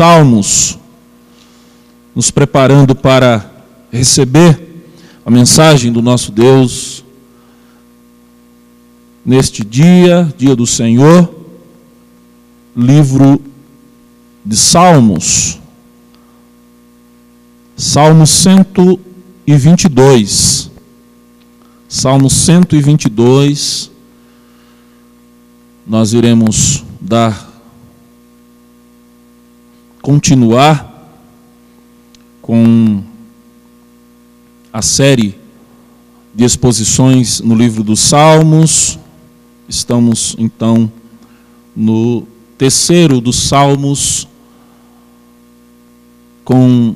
Salmos, nos preparando para receber a mensagem do nosso Deus neste dia, dia do Senhor, livro de Salmos, Salmo 122. Salmo 122. Nós iremos dar continuar com a série de exposições no livro dos Salmos. Estamos então no terceiro dos Salmos com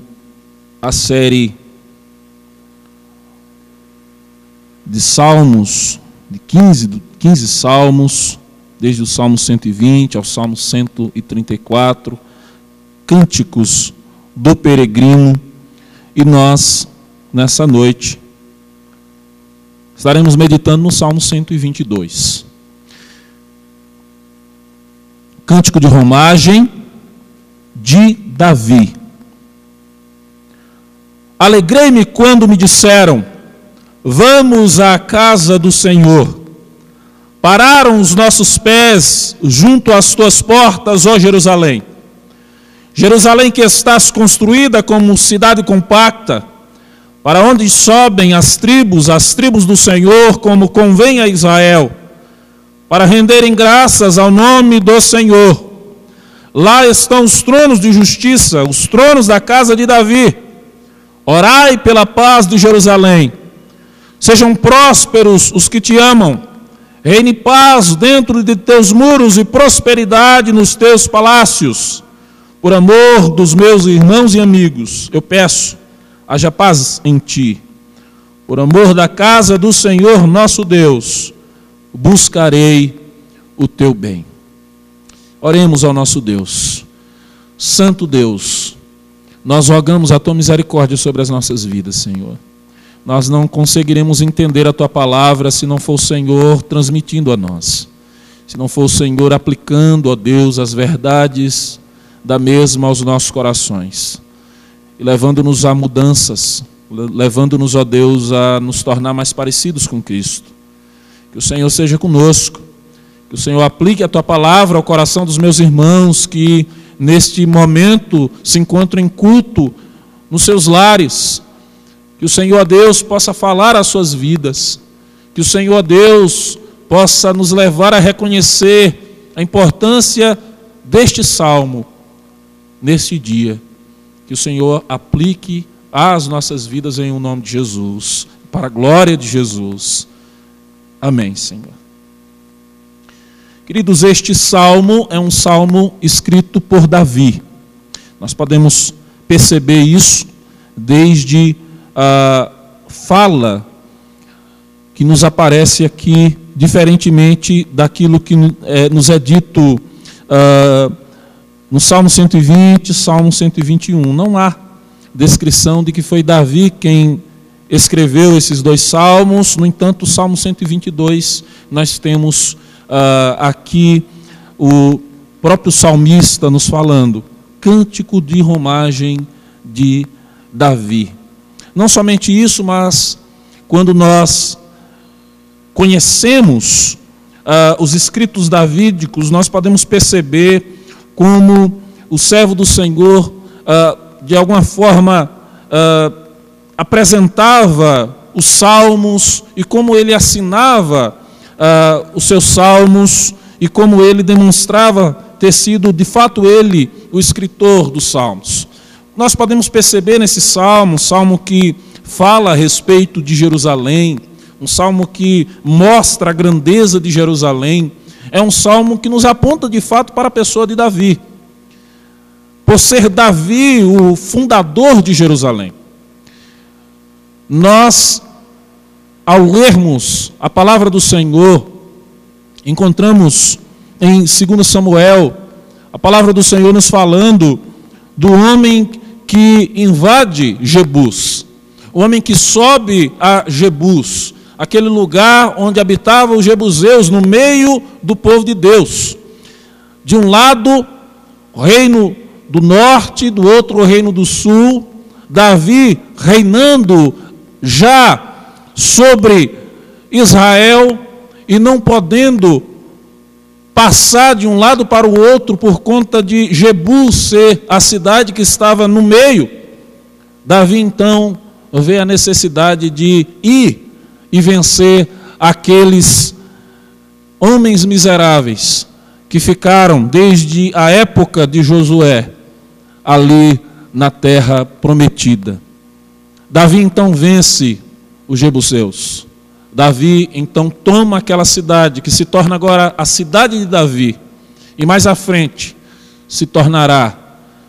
a série de Salmos, de 15, 15 Salmos, desde o Salmo 120 ao Salmo 134, cânticos do peregrino, e nós, nessa noite, estaremos meditando no Salmo 122. Cântico de romagem de Davi. Alegrei-me quando me disseram: Vamos à casa do Senhor. Pararam os nossos pés junto às tuas portas, ó Jerusalém. Jerusalém que estás construída como cidade compacta, para onde sobem as tribos, as tribos do Senhor, como convém a Israel, para renderem graças ao nome do Senhor. Lá estão os tronos de justiça, os tronos da casa de Davi. Orai pela paz de Jerusalém. Sejam prósperos os que te amam. Reine paz dentro de teus muros e prosperidade nos teus palácios. Por amor dos meus irmãos e amigos, eu peço, haja paz em ti. Por amor da casa do Senhor nosso Deus, buscarei o teu bem. Oremos ao nosso Deus. Santo Deus, nós rogamos a tua misericórdia sobre as nossas vidas, Senhor. Nós não conseguiremos entender a tua palavra se não for o Senhor transmitindo a nós. Se não for o Senhor aplicando, ó Deus, as verdades da mesma aos nossos corações. E levando-nos a mudanças, levando-nos, ó Deus, a nos tornar mais parecidos com Cristo. Que o Senhor seja conosco. Que o Senhor aplique a tua palavra ao coração dos meus irmãos que neste momento se encontram em culto nos seus lares. Que o Senhor Deus possa falar às suas vidas. Que o Senhor Deus possa nos levar a reconhecer a importância deste salmo neste dia. Que o Senhor aplique às nossas vidas em o um nome de Jesus, para a glória de Jesus. Amém, Senhor. Queridos, este salmo é um salmo escrito por Davi. Nós podemos perceber isso desde a fala que nos aparece aqui, diferentemente daquilo que é, nos é dito uh, no Salmo 120, Salmo 121. Não há descrição de que foi Davi quem escreveu esses dois salmos, no entanto, o Salmo 122, nós temos uh, aqui o próprio salmista nos falando, cântico de romagem de Davi. Não somente isso, mas quando nós conhecemos uh, os escritos davídicos, nós podemos perceber como o servo do Senhor, uh, de alguma forma, uh, apresentava os salmos e como ele assinava uh, os seus salmos e como ele demonstrava ter sido de fato ele o escritor dos salmos. Nós podemos perceber nesse salmo, um salmo que fala a respeito de Jerusalém, um salmo que mostra a grandeza de Jerusalém, é um salmo que nos aponta de fato para a pessoa de Davi. Por ser Davi o fundador de Jerusalém. Nós ao lermos a palavra do Senhor, encontramos em 2 Samuel a palavra do Senhor nos falando do homem que invade Jebus, o homem que sobe a Jebus, aquele lugar onde habitavam os jebuseus no meio do povo de Deus. De um lado, o reino do norte, do outro o reino do sul, Davi reinando já sobre Israel e não podendo passar de um lado para o outro por conta de Jebu ser a cidade que estava no meio. Davi então vê a necessidade de ir e vencer aqueles homens miseráveis que ficaram desde a época de Josué ali na terra prometida. Davi então vence os jebuseus. Davi então toma aquela cidade que se torna agora a cidade de Davi e mais à frente se tornará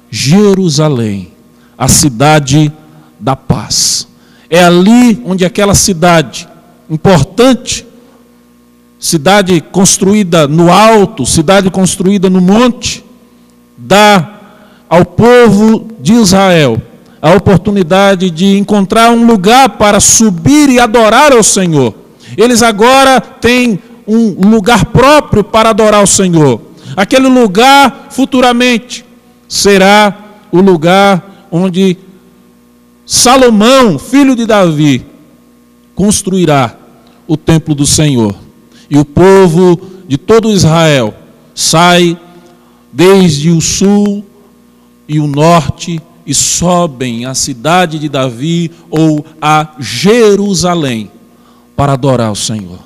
Jerusalém, a cidade da paz. É ali onde aquela cidade importante, cidade construída no alto, cidade construída no monte, dá ao povo de Israel a oportunidade de encontrar um lugar para subir e adorar ao Senhor. Eles agora têm um lugar próprio para adorar o Senhor. Aquele lugar futuramente será o lugar onde Salomão, filho de Davi, construirá o templo do Senhor. E o povo de todo Israel sai desde o sul e o norte e sobem à cidade de Davi ou a Jerusalém para adorar o Senhor.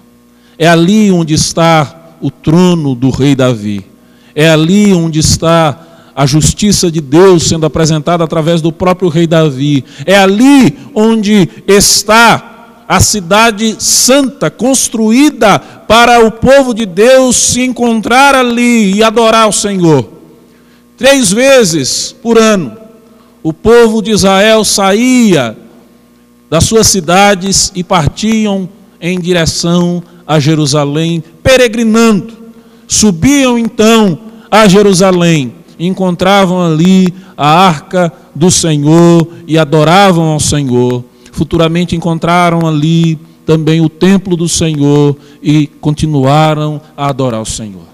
É ali onde está o trono do rei Davi. É ali onde está a justiça de Deus sendo apresentada através do próprio rei Davi. É ali onde está a cidade santa, construída para o povo de Deus se encontrar ali e adorar o Senhor. Três vezes por ano, o povo de Israel saía das suas cidades e partiam em direção a Jerusalém, peregrinando. Subiam então a Jerusalém, encontravam ali a arca do Senhor e adoravam ao Senhor. Futuramente encontraram ali também o templo do Senhor e continuaram a adorar o Senhor.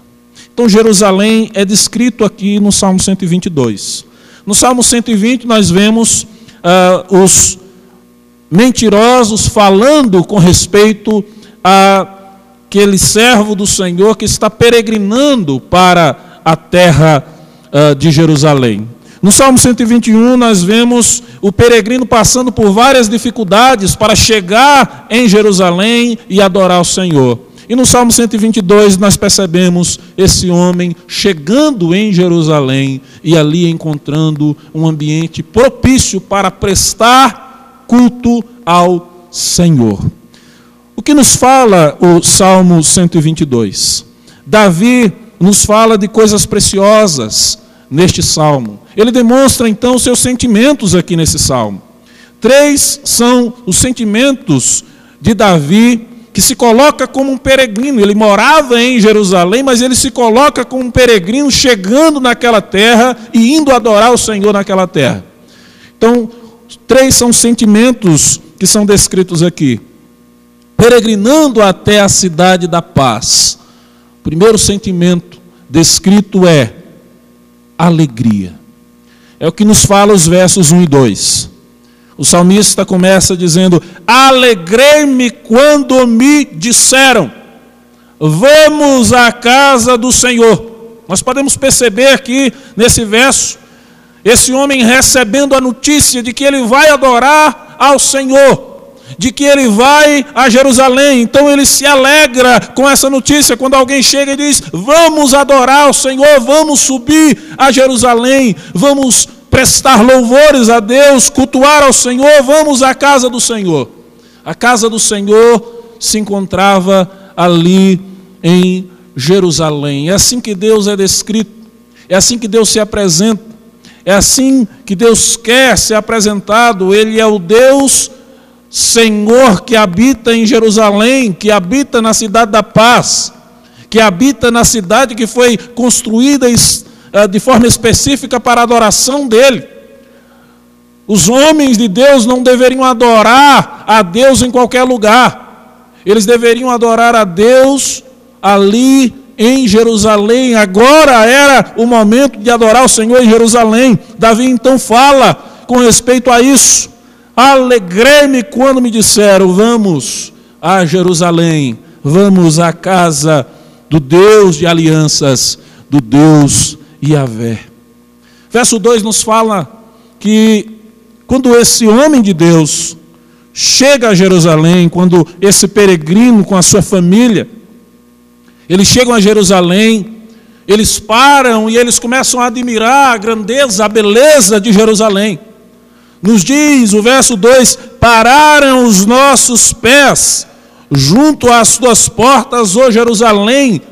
Então, Jerusalém é descrito aqui no Salmo 122. No Salmo 120, nós vemos uh, os mentirosos falando com respeito a aquele servo do Senhor que está peregrinando para a terra uh, de Jerusalém. No Salmo 121, nós vemos o peregrino passando por várias dificuldades para chegar em Jerusalém e adorar o Senhor. E no Salmo 122 nós percebemos esse homem chegando em Jerusalém e ali encontrando um ambiente propício para prestar culto ao Senhor. O que nos fala o Salmo 122? Davi nos fala de coisas preciosas neste salmo. Ele demonstra então seus sentimentos aqui nesse salmo. Três são os sentimentos de Davi que se coloca como um peregrino. Ele morava em Jerusalém, mas ele se coloca como um peregrino chegando naquela terra e indo adorar o Senhor naquela terra. Então, três são sentimentos que são descritos aqui. Peregrinando até a cidade da paz. O primeiro sentimento descrito é alegria. É o que nos fala os versos 1 e 2. O salmista começa dizendo: Alegrei-me quando me disseram, vamos à casa do Senhor. Nós podemos perceber aqui nesse verso, esse homem recebendo a notícia de que ele vai adorar ao Senhor, de que ele vai a Jerusalém. Então ele se alegra com essa notícia quando alguém chega e diz: Vamos adorar ao Senhor, vamos subir a Jerusalém, vamos prestar louvores a Deus, cultuar ao Senhor, vamos à casa do Senhor. A casa do Senhor se encontrava ali em Jerusalém. É assim que Deus é descrito, é assim que Deus se apresenta, é assim que Deus quer ser apresentado. Ele é o Deus Senhor que habita em Jerusalém, que habita na cidade da paz, que habita na cidade que foi construída eh, de forma específica para a adoração dele. Os homens de Deus não deveriam adorar a Deus em qualquer lugar, eles deveriam adorar a Deus ali em Jerusalém, agora era o momento de adorar o Senhor em Jerusalém. Davi então fala com respeito a isso. Alegrei-me quando me disseram: Vamos a Jerusalém, vamos à casa do Deus de alianças, do Deus Yahvé. Verso 2 nos fala que quando esse homem de Deus chega a Jerusalém, quando esse peregrino com a sua família, eles chegam a Jerusalém, eles param e eles começam a admirar a grandeza, a beleza de Jerusalém. Nos diz o verso 2: Pararam os nossos pés junto às tuas portas, ó Jerusalém.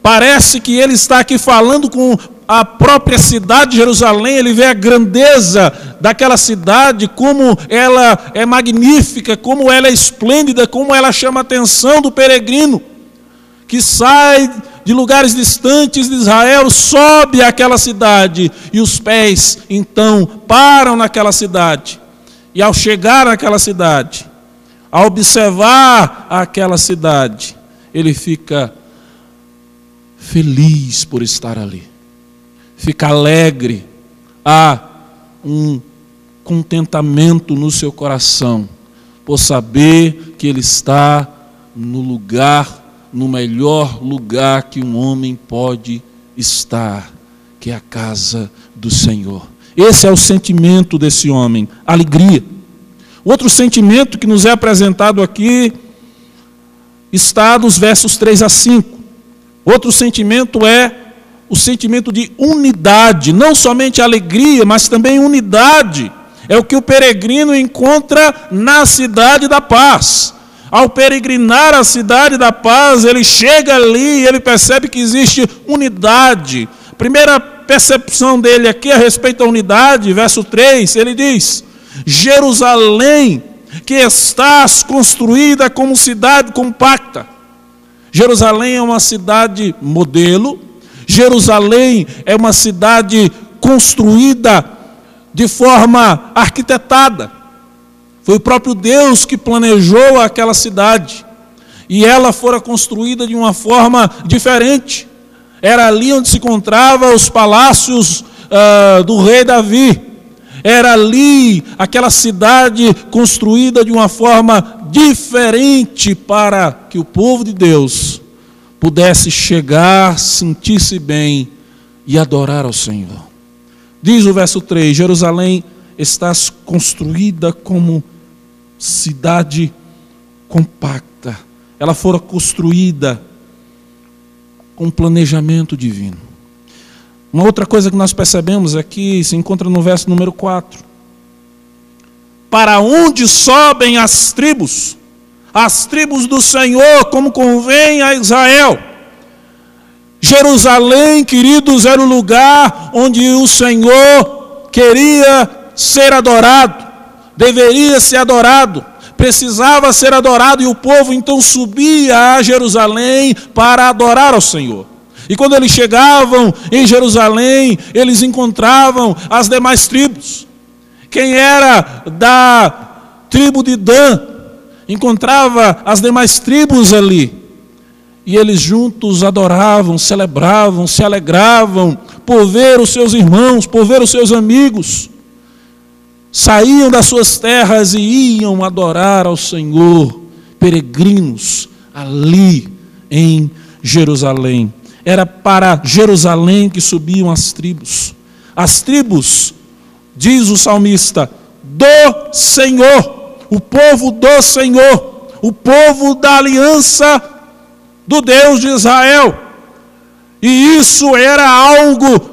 Parece que ele está aqui falando com a própria cidade de Jerusalém, ele vê a grandeza daquela cidade, como ela é magnífica, como ela é esplêndida, como ela chama a atenção do peregrino que sai de lugares distantes de Israel, sobe àquela cidade e os pés então param naquela cidade. E ao chegar naquela cidade, ao observar aquela cidade, ele fica feliz por estar ali, fica alegre, há um contentamento no seu coração por saber que ele está no lugar no melhor lugar que um homem pode estar, que é a casa do Senhor. Esse é o sentimento desse homem, alegria. Outro sentimento que nos é apresentado aqui está nos versos 3 a 5. Outro sentimento é o sentimento de unidade, não somente alegria, mas também unidade. É o que o peregrino encontra na cidade da paz. Ao peregrinar a cidade da paz, ele chega ali e ele percebe que existe unidade. Primeira percepção dele aqui a respeito da unidade, verso 3, ele diz: Jerusalém, que estás construída como cidade compacta. Jerusalém é uma cidade modelo, Jerusalém é uma cidade construída de forma arquitetada. Foi o próprio Deus que planejou aquela cidade. E ela fora construída de uma forma diferente. Era ali onde se encontravam os palácios uh, do rei Davi. Era ali aquela cidade construída de uma forma diferente para que o povo de Deus pudesse chegar, sentir-se bem e adorar ao Senhor. Diz o verso 3: Jerusalém está construída como cidade compacta. Ela fora construída com planejamento divino. Uma outra coisa que nós percebemos aqui se encontra no verso número 4. Para onde sobem as tribos? As tribos do Senhor, como convém a Israel. Jerusalém, queridos, era o lugar onde o Senhor queria ser adorado deveria ser adorado, precisava ser adorado, e o povo então subia a Jerusalém para adorar ao Senhor. E quando eles chegavam em Jerusalém, eles encontravam as demais tribos. Quem era da tribo de Dan encontrava as demais tribos ali. E eles juntos adoravam, celebravam, se alegravam por ver os seus irmãos, por ver os seus amigos saíam das suas terras e iam adorar ao Senhor, peregrinos ali em Jerusalém. Era para Jerusalém que subiam as tribos. As tribos, diz o salmista, do Senhor, o povo do Senhor, o povo da aliança do Deus de Israel. E isso era algo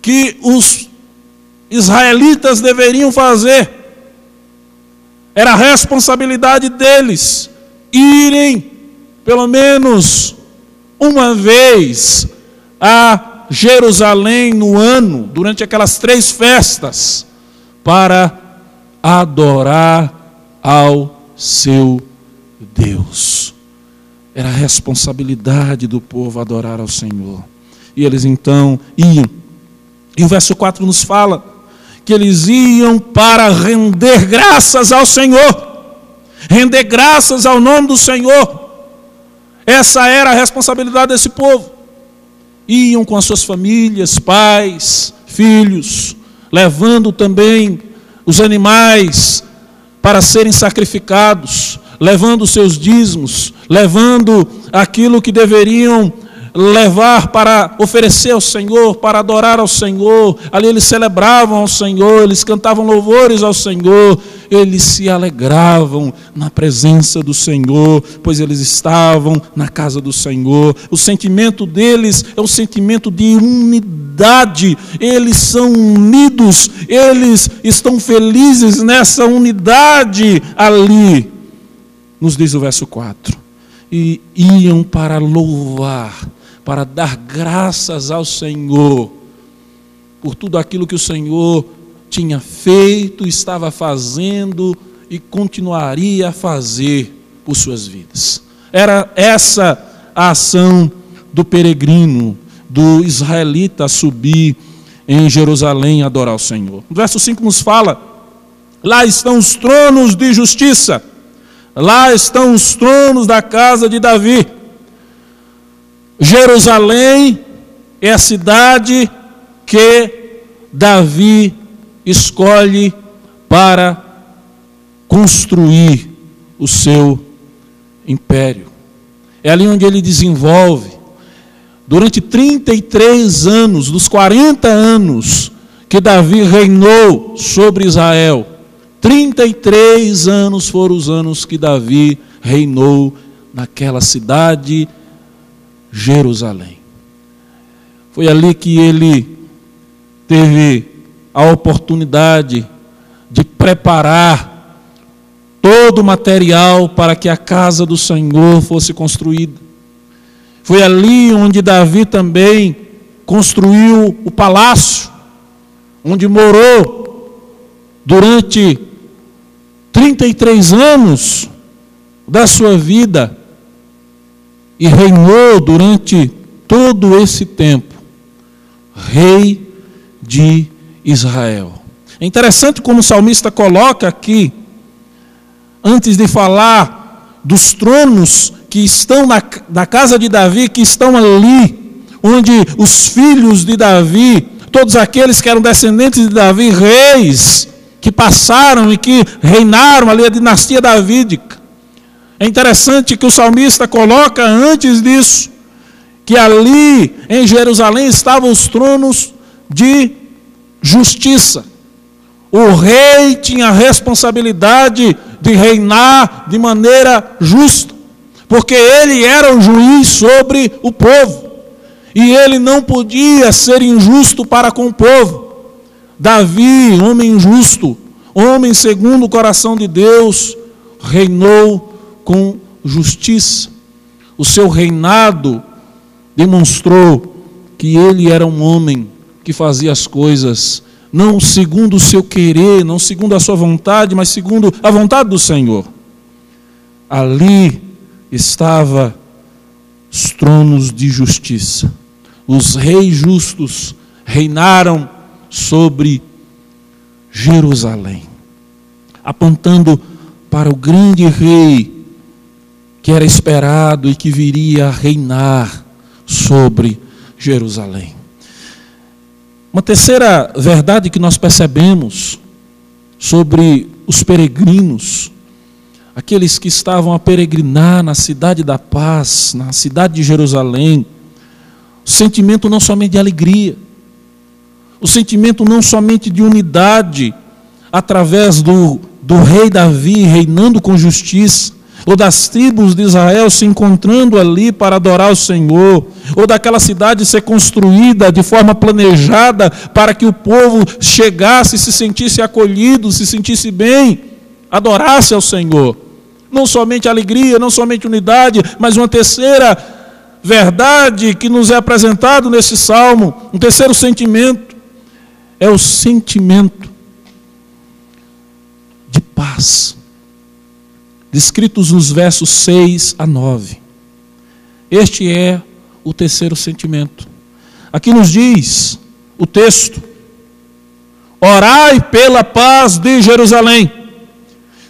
que os israelitas deveriam fazer. Era a responsabilidade deles irem, pelo menos uma vez, a Jerusalém no ano, durante aquelas três festas, para adorar ao seu Deus. Era a responsabilidade do povo adorar ao Senhor. E eles então iam. E o verso 4 nos fala que eles iam para render graças ao Senhor, render graças ao nome do Senhor. Essa era a responsabilidade desse povo. Iam com as suas famílias, pais, filhos, levando também os animais para serem sacrificados, levando seus dízimos, levando aquilo que deveriam levar para oferecer ao Senhor, para adorar ao Senhor. Ali eles celebravam ao Senhor, eles cantavam louvores ao Senhor, eles se alegravam na presença do Senhor, pois eles estavam na casa do Senhor. O sentimento deles é um sentimento de unidade, eles são unidos, eles estão felizes nessa unidade ali. Nos diz o verso 4. E iam para louvar para dar graças ao Senhor por tudo aquilo que o Senhor tinha feito, estava fazendo e continuaria a fazer por suas vidas. Era essa a ação do peregrino, do israelita a subir em Jerusalém adorar o Senhor. O verso 5 nos fala: lá estão os tronos de justiça, lá estão os tronos da casa de Davi. Jerusalém é a cidade que Davi escolhe para construir o seu império. É ali onde ele desenvolve, durante 33 anos, dos 40 anos que Davi reinou sobre Israel, 33 anos foram os anos que Davi reinou naquela cidade Jerusalém. Foi ali que ele teve a oportunidade de preparar todo o material para que a casa do Senhor fosse construída. Foi ali onde Davi também construiu o palácio, onde morou durante 33 anos da sua vida e reinou durante todo esse tempo, rei de Israel. É interessante como o salmista coloca aqui, antes de falar dos tronos que estão na, na casa de Davi, que estão ali, onde os filhos de Davi, todos aqueles que eram descendentes de Davi, reis, que passaram e que reinaram ali a dinastia davídica, é interessante que o salmista coloca antes disso que ali em Jerusalém estavam os tronos de justiça. O rei tinha a responsabilidade de reinar de maneira justa, porque ele era o juiz sobre o povo, e ele não podia ser injusto para com o povo. Davi, homem justo, homem segundo o coração de Deus, reinou com justiça. O seu reinado demonstrou que ele era um homem que fazia as coisas não segundo o seu querer, não segundo a sua vontade, mas segundo a vontade do Senhor. Ali estava os tronos de justiça. Os reis justos reinaram sobre Jerusalém, apontando para o grande rei que era esperado e que viria a reinar sobre Jerusalém. Uma terceira verdade que nós percebemos sobre os peregrinos, aqueles que estavam a peregrinar na cidade da paz, na cidade de Jerusalém, o sentimento não somente de alegria, o sentimento não somente de unidade, através do, do rei Davi reinando com justiça, ou das tribos de Israel se encontrando ali para adorar o Senhor, ou daquela cidade ser construída de forma planejada para que o povo chegasse se sentisse acolhido, se sentisse bem, adorasse ao Senhor. Não somente alegria, não somente unidade, mas uma terceira verdade que nos é apresentado nesse salmo, um terceiro sentimento, é o sentimento de paz descritos nos versos 6 a 9. Este é o terceiro sentimento. Aqui nos diz o texto: Orai pela paz de Jerusalém.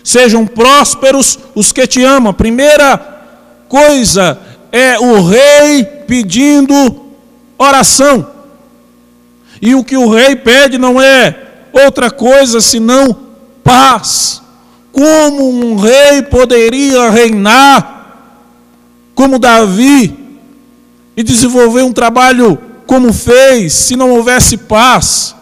Sejam prósperos os que te amam. A primeira coisa é o rei pedindo oração. E o que o rei pede não é outra coisa senão paz. Como um rei poderia reinar como Davi e desenvolver um trabalho como fez se não houvesse paz?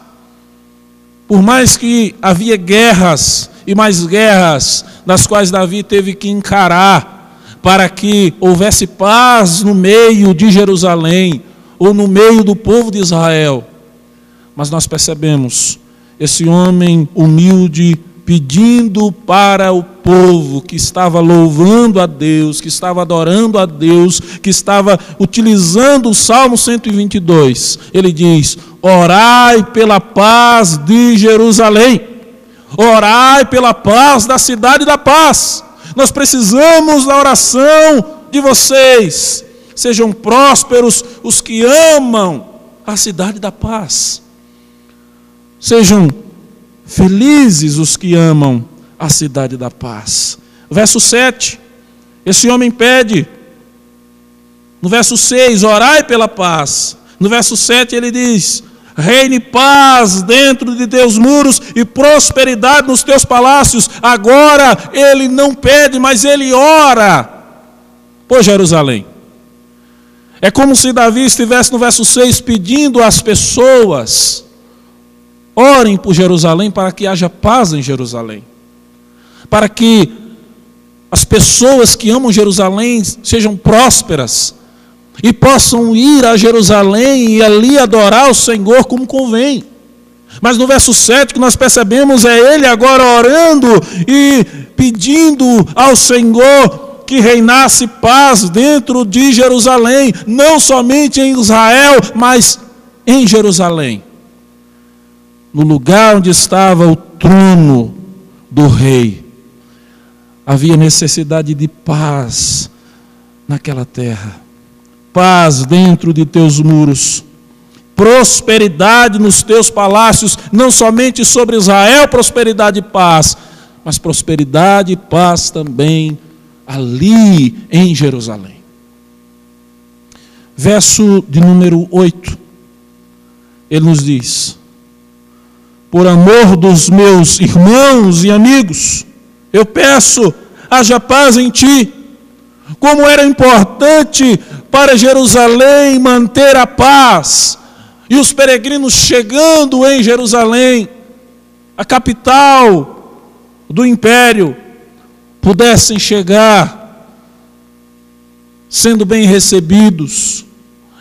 Por mais que havia guerras e mais guerras, nas quais Davi teve que encarar para que houvesse paz no meio de Jerusalém ou no meio do povo de Israel. Mas nós percebemos esse homem humilde pedindo para o povo que estava louvando a Deus, que estava adorando a Deus, que estava utilizando o Salmo 122. Ele diz: Orai pela paz de Jerusalém, orai pela paz da cidade da paz. Nós precisamos da oração de vocês. Sejam prósperos os que amam a cidade da paz. Sejam felizes os que amam a cidade da paz. Verso 7. Esse homem pede. No verso 6, orai pela paz. No verso 7 ele diz: Reine paz dentro de teus muros e prosperidade nos teus palácios. Agora ele não pede, mas ele ora por Jerusalém. É como se Davi estivesse no verso 6 pedindo às pessoas Orem por Jerusalém para que haja paz em Jerusalém. Para que as pessoas que amam Jerusalém sejam prósperas e possam ir a Jerusalém e ali adorar o Senhor como convém. Mas no verso 7 que nós percebemos é ele agora orando e pedindo ao Senhor que reinasse paz dentro de Jerusalém, não somente em Israel, mas em Jerusalém no lugar onde estava o trono do rei, havia necessidade de paz naquela terra, paz dentro de teus muros, prosperidade nos teus palácios, não somente sobre Israel, prosperidade e paz, mas prosperidade e paz também ali em Jerusalém. Verso de número 8, ele nos diz: por amor dos meus irmãos e amigos, eu peço, haja paz em ti. Como era importante para Jerusalém manter a paz, e os peregrinos chegando em Jerusalém, a capital do império, pudessem chegar sendo bem recebidos,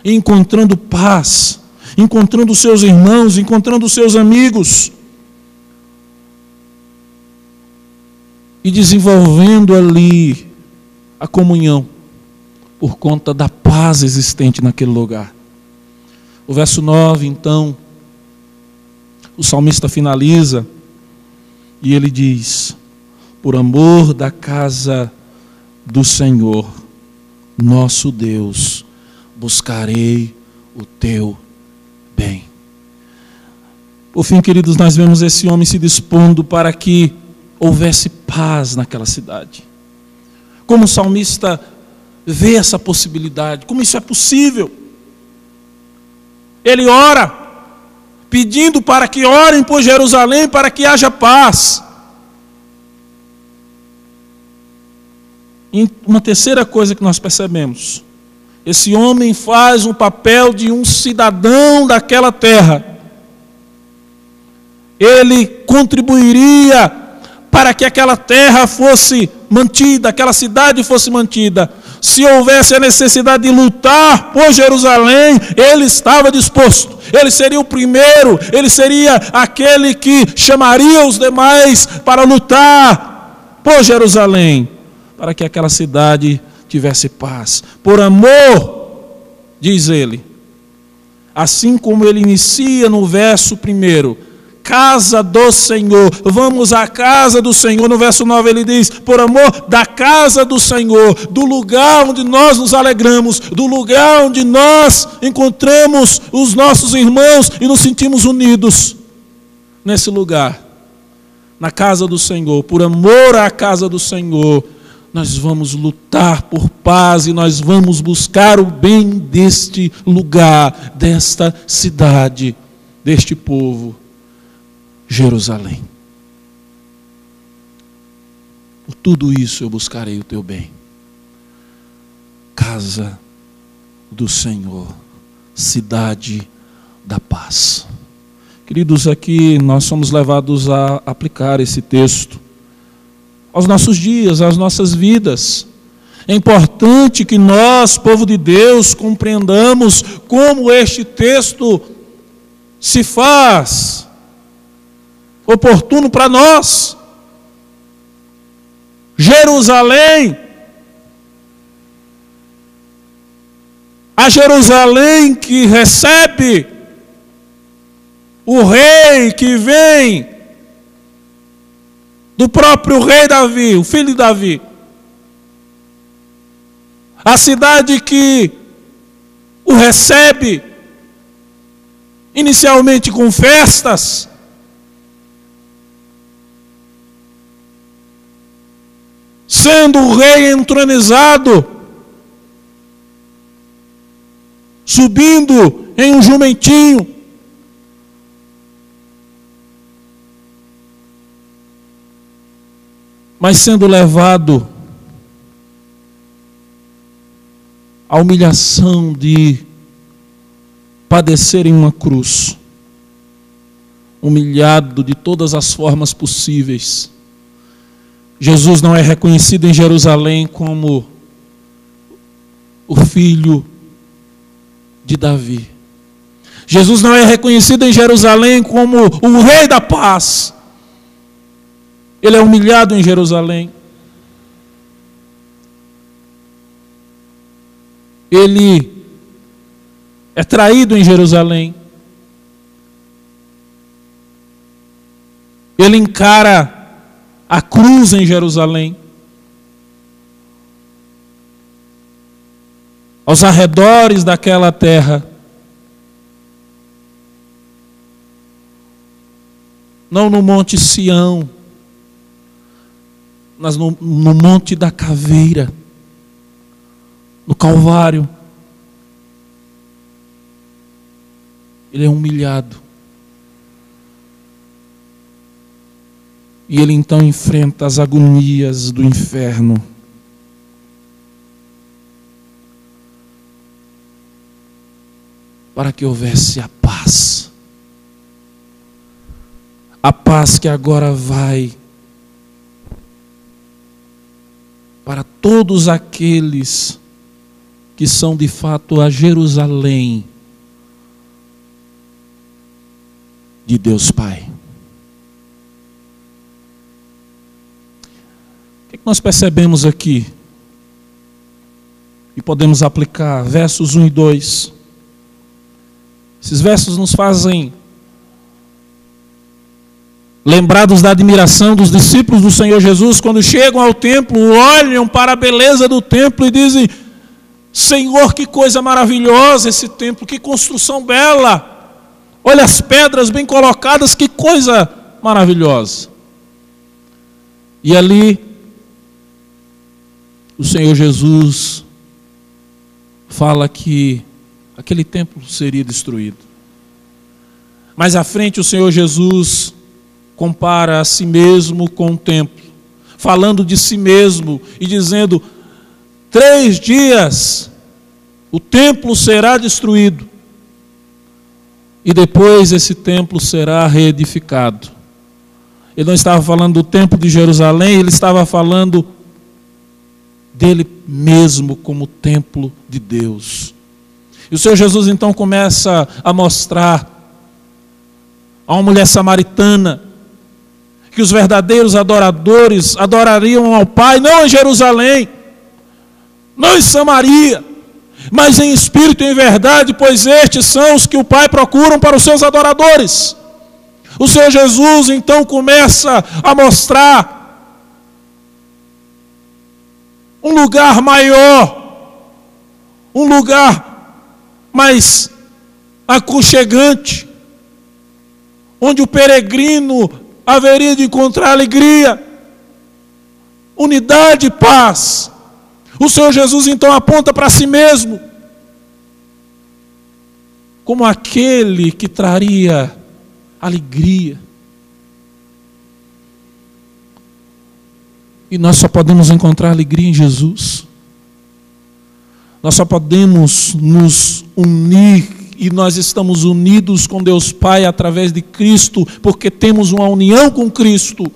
encontrando paz encontrando seus irmãos, encontrando seus amigos. E desenvolvendo ali a comunhão, por conta da paz existente naquele lugar. O verso 9, então, o salmista finaliza e ele diz: Por amor da casa do Senhor, nosso Deus, buscarei o teu. Por fim, queridos, nós vemos esse homem se dispondo para que houvesse paz naquela cidade. Como o salmista vê essa possibilidade, como isso é possível. Ele ora, pedindo para que orem por Jerusalém, para que haja paz. E uma terceira coisa que nós percebemos esse homem faz um papel de um cidadão daquela terra. Ele contribuiria para que aquela terra fosse mantida, aquela cidade fosse mantida. Se houvesse a necessidade de lutar por Jerusalém, ele estava disposto. Ele seria o primeiro, ele seria aquele que chamaria os demais para lutar por Jerusalém, para que aquela cidade tivesse paz. Por amor, diz ele. Assim como ele inicia no verso primeiro, casa do Senhor. Vamos à casa do Senhor. No verso 9 ele diz: Por amor da casa do Senhor, do lugar onde nós nos alegramos, do lugar onde nós encontramos os nossos irmãos e nos sentimos unidos. Nesse lugar, na casa do Senhor, por amor à casa do Senhor, nós vamos lutar por paz e nós vamos buscar o bem deste lugar, desta cidade, deste povo, Jerusalém. Por tudo isso eu buscarei o teu bem. Casa do Senhor, cidade da paz. Queridos, aqui nós somos levados a aplicar esse texto aos nossos dias, às nossas vidas. É importante que nós, povo de Deus, compreendamos como este texto se faz oportuno para nós. Jerusalém, a Jerusalém que recebe o rei que vem do próprio rei Davi, o filho de Davi. A cidade que o recebe inicialmente com festas, sendo o rei entronizado, subindo em um jumentinho, mas sendo levado à humilhação de padecer em uma cruz, humilhado de todas as formas possíveis. Jesus não é reconhecido em Jerusalém como o filho de Davi. Jesus não é reconhecido em Jerusalém como o rei da paz. Ele é humilhado em Jerusalém. Ele é traído em Jerusalém. Ele encara a cruz em Jerusalém. Aos arredores daquela terra. Não no Monte Sião, mas no, no Monte da Caveira, no Calvário. Ele é humilhado. E ele então enfrenta as agonias do inferno. Para que houvesse a paz. A paz que agora vai para todos aqueles que são de fato a Jerusalém de Deus Pai. O que, é que nós percebemos aqui? E podemos aplicar versos 1 e 2. Esses versos nos fazem lembrados da admiração dos discípulos do Senhor Jesus, quando chegam ao templo, olham para a beleza do templo e dizem: Senhor, que coisa maravilhosa esse templo, que construção bela. Olha as pedras bem colocadas, que coisa maravilhosa. E ali, o Senhor Jesus fala que aquele templo seria destruído. Mais à frente, o Senhor Jesus compara a si mesmo com o templo, falando de si mesmo e dizendo: três dias o templo será destruído e depois esse templo será reedificado. Ele não estava falando do templo de Jerusalém, ele estava falando dele mesmo como templo de Deus. E o Senhor Jesus então começa a mostrar a uma mulher samaritana que os verdadeiros adoradores adorariam ao Pai, não em Jerusalém, não em Samaria, mas em espírito e em verdade, pois estes são os que o Pai procuram para os seus adoradores. O Senhor Jesus então começa a mostrar um lugar maior, um lugar mais aconchegante, onde o peregrino haveria de encontrar alegria, unidade e paz. O Senhor Jesus então aponta para si mesmo como aquele que traria alegria. E nós só podemos encontrar alegria em Jesus. Nós só podemos nos unir e nós estamos unidos com Deus Pai através de Cristo, porque temos uma união com Cristo.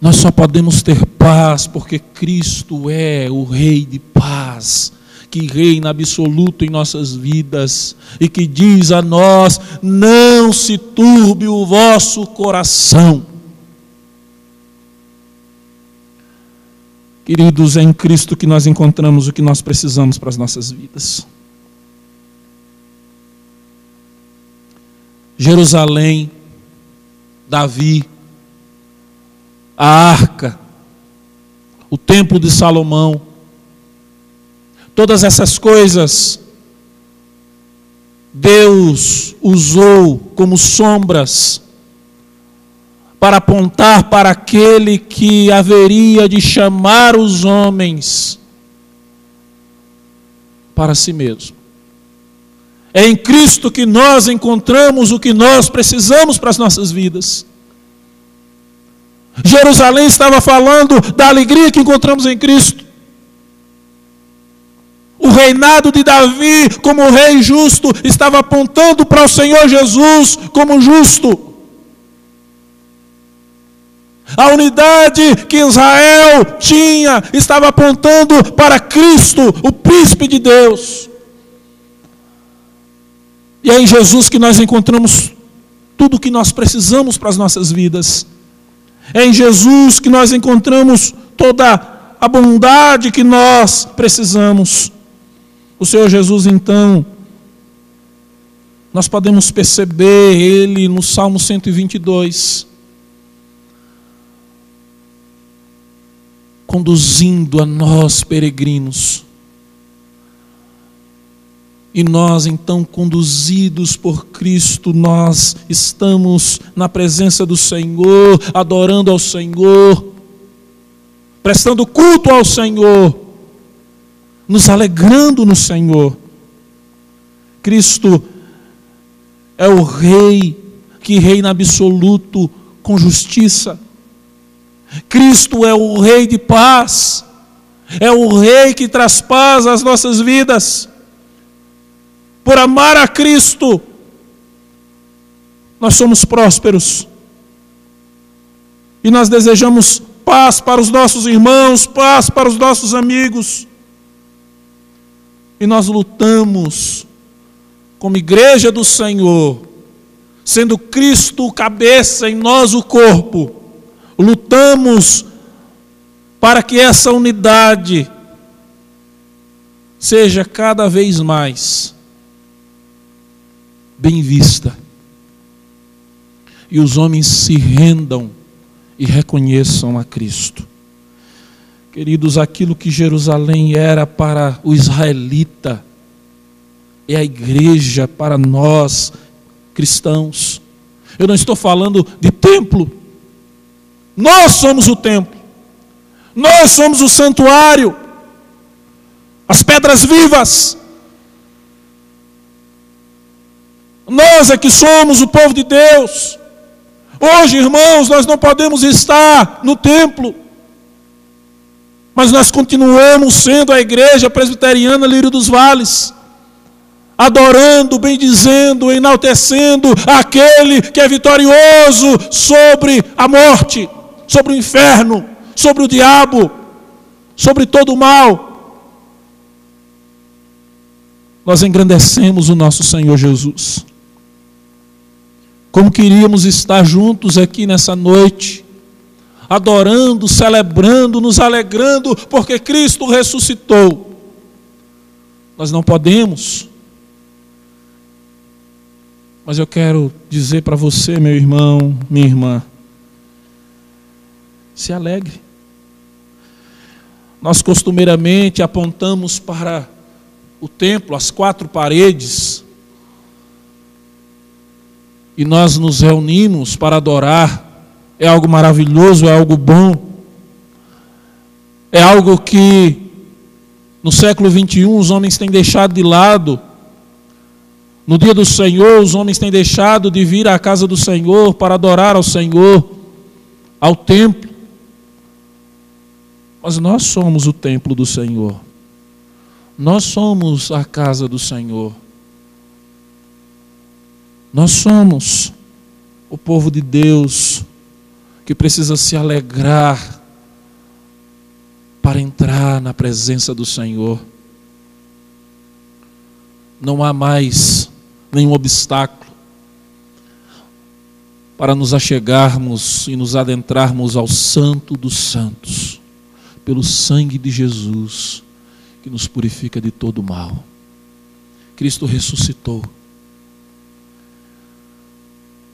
Nós só podemos ter paz porque Cristo é o Rei de paz, que reina absoluto em nossas vidas e que diz a nós: não se turbe o vosso coração. Queridos, é em Cristo que nós encontramos o que nós precisamos para as nossas vidas. Jerusalém, Davi, a arca, o templo de Salomão, todas essas coisas Deus usou como sombras para apontar para aquele que haveria de chamar os homens para si mesmo. É em Cristo que nós encontramos o que nós precisamos para as nossas vidas. Jerusalém estava falando da alegria que encontramos em Cristo. O reinado de Davi, como rei justo, estava apontando para o Senhor Jesus como justo. A unidade que Israel tinha estava apontando para Cristo, o príncipe de Deus. E é em Jesus que nós encontramos tudo o que nós precisamos para as nossas vidas. É em Jesus que nós encontramos toda a bondade que nós precisamos. O Senhor Jesus, então, nós podemos perceber Ele no Salmo 122, conduzindo a nós, peregrinos. E nós, então, conduzidos por Cristo, nós estamos na presença do Senhor, adorando ao Senhor, prestando culto ao Senhor, nos alegrando no Senhor. Cristo é o Rei que reina absoluto com justiça. Cristo é o Rei de paz, é o Rei que traz paz às nossas vidas por amar a Cristo, nós somos prósperos. E nós desejamos paz para os nossos irmãos, paz para os nossos amigos. E nós lutamos como igreja do Senhor, sendo Cristo o cabeça em nós o corpo. Lutamos para que essa unidade seja cada vez mais bem vista. E os homens se rendam e reconheçam a Cristo. Queridos, aquilo que Jerusalém era para o israelita, é a igreja para nós cristãos. Eu não estou falando de templo. Nós somos o templo. Nós somos o santuário. As pedras vivas. Nós é que somos o povo de Deus. Hoje, irmãos, nós não podemos estar no templo, mas nós continuamos sendo a igreja presbiteriana Lírio dos Vales, adorando, bendizendo, enaltecendo aquele que é vitorioso sobre a morte, sobre o inferno, sobre o diabo, sobre todo o mal. Nós engrandecemos o nosso Senhor Jesus. Como queríamos estar juntos aqui nessa noite, adorando, celebrando, nos alegrando, porque Cristo ressuscitou. Nós não podemos. Mas eu quero dizer para você, meu irmão, minha irmã, se alegre. Nós costumeiramente apontamos para o templo, as quatro paredes, e nós nos reunimos para adorar é algo maravilhoso, é algo bom, é algo que no século 21 os homens têm deixado de lado. No dia do Senhor, os homens têm deixado de vir à casa do Senhor para adorar ao Senhor, ao templo. Mas nós somos o templo do Senhor. Nós somos a casa do Senhor. Nós somos o povo de Deus que precisa se alegrar para entrar na presença do Senhor. Não há mais nenhum obstáculo para nos achegarmos e nos adentrarmos ao Santo dos Santos, pelo sangue de Jesus, que nos purifica de todo mal. Cristo ressuscitou.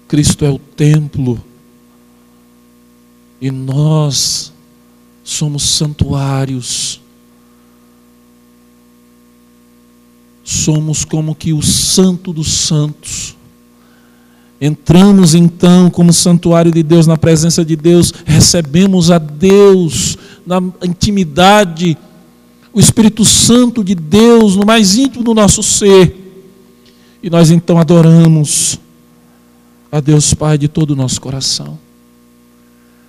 Cristo é o templo e nós somos santuários. Somos como que o santo dos santos. Entramos então como santuário de Deus, na presença de Deus, recebemos a Deus na intimidade, o Espírito Santo de Deus no mais íntimo do nosso ser. E nós então adoramos a Deus Pai de todo o nosso coração.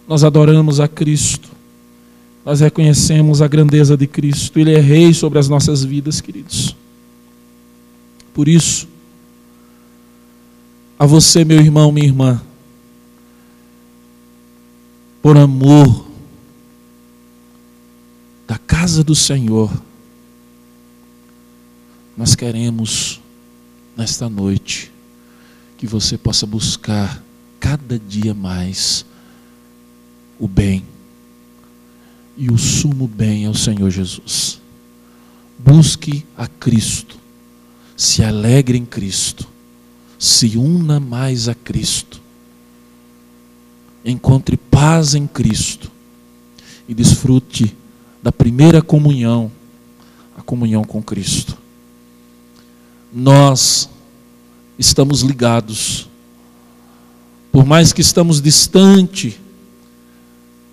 Nós adoramos a Cristo. Nós reconhecemos a grandeza de Cristo. Ele é rei sobre as nossas vidas, queridos. Por isso, a você, meu irmão, minha irmã, por amor da casa do Senhor, nós queremos, nesta noite, que você possa buscar cada dia mais o bem. E o sumo bem é o Senhor Jesus. Busque a Cristo. Se alegre em Cristo. Se una mais a Cristo. Encontre paz em Cristo. E desfrute da primeira comunhão, a comunhão com Cristo. Nós estamos ligados. Por mais que estamos distante,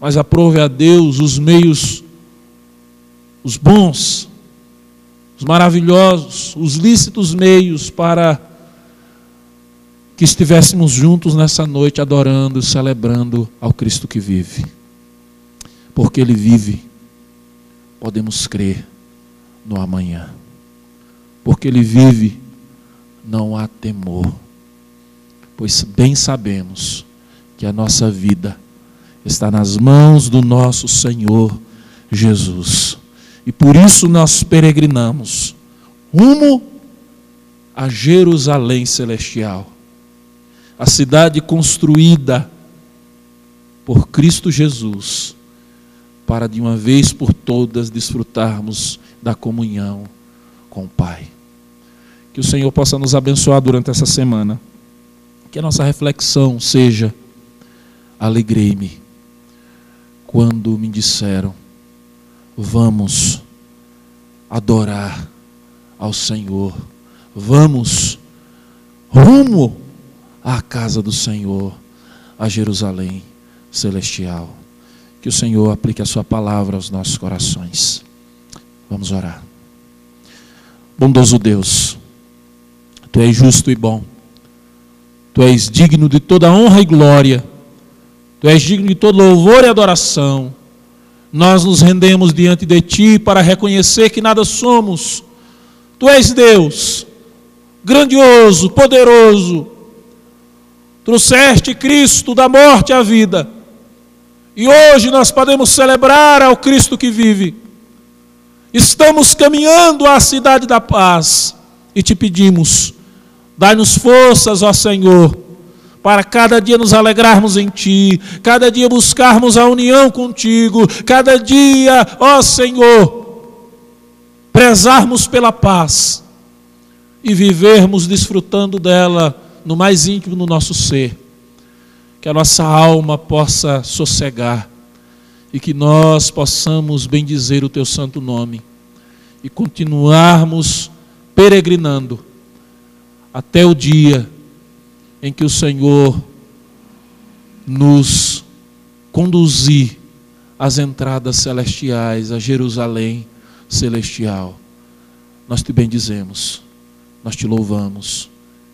mas aprove a Deus os meios, os bons, os maravilhosos, os lícitos meios para que estivéssemos juntos nessa noite adorando, celebrando ao Cristo que vive. Porque Ele vive, podemos crer no amanhã. Porque Ele vive, não há temor. Pois bem sabemos que a nossa vida está nas mãos do nosso Senhor Jesus. E por isso nós peregrinamos rumo a Jerusalém celestial, a cidade construída por Cristo Jesus, para de uma vez por todas desfrutarmos da comunhão com o Pai. Que o Senhor possa nos abençoar durante essa semana. Que a nossa reflexão seja: alegrei-me quando me disseram: Vamos adorar ao Senhor, vamos rumo à casa do Senhor, a Jerusalém celestial. Que o Senhor aplique a Sua palavra aos nossos corações. Vamos orar. Bondoso Deus, Tu és justo e bom, Tu és digno de toda honra e glória Tu és digno de todo louvor e adoração. Nós nos rendemos diante de Ti para reconhecer que nada somos. Tu és Deus, grandioso, poderoso. Trouxeste Cristo da morte à vida. E hoje nós podemos celebrar ao Cristo que vive. Estamos caminhando à cidade da paz e te pedimos, dai-nos forças, ó Senhor para cada dia nos alegrarmos em Ti, cada dia buscarmos a união contigo, cada dia, ó Senhor, prezarmos pela paz e vivermos desfrutando dela no mais íntimo do nosso ser. Que a nossa alma possa sossegar e que nós possamos bendizer o Teu santo nome e continuarmos peregrinando até o dia em que o Senhor nos conduzir às entradas celestiais, a Jerusalém celestial. Nós te bendizemos, nós te louvamos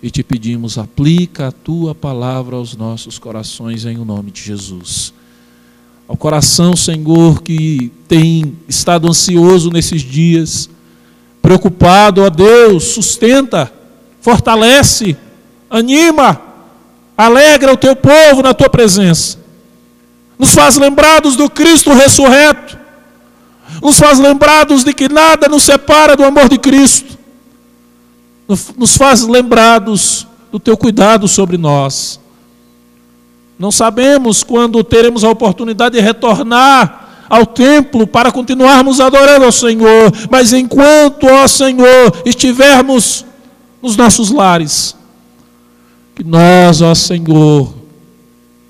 e te pedimos, aplica a tua palavra aos nossos corações em o nome de Jesus. Ao coração, Senhor, que tem estado ansioso nesses dias, preocupado, ó Deus, sustenta, fortalece, anima, alegra o teu povo na tua presença. Nos faz lembrados do Cristo ressurreto, nos faz lembrados de que nada nos separa do amor de Cristo nos faz lembrados do teu cuidado sobre nós. Não sabemos quando teremos a oportunidade de retornar ao templo para continuarmos adorando ao Senhor, mas enquanto, ó Senhor, estivermos nos nossos lares, que nós, ó Senhor,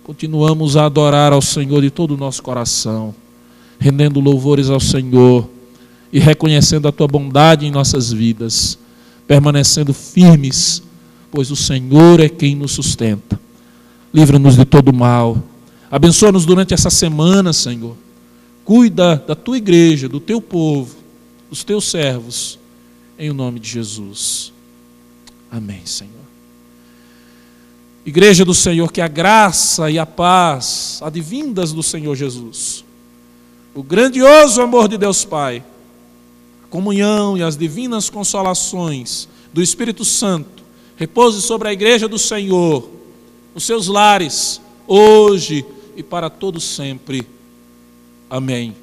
continuamos a adorar ao Senhor de todo o nosso coração, rendendo louvores ao Senhor e reconhecendo a tua bondade em nossas vidas permanecendo firmes, pois o Senhor é quem nos sustenta. Livra-nos de todo mal. Abençoa-nos durante essa semana, Senhor. Cuida da tua igreja, do teu povo, dos teus servos, em o nome de Jesus. Amém, Senhor. Igreja do Senhor, que a graça e a paz advindas do Senhor Jesus, o grandioso amor de Deus Pai, comunhão e as divinas consolações do Espírito Santo repouse sobre a igreja do Senhor, os seus lares, hoje e para todos sempre. Amém.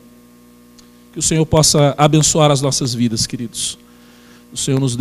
Que o Senhor possa abençoar as nossas vidas, queridos. O Senhor nos deu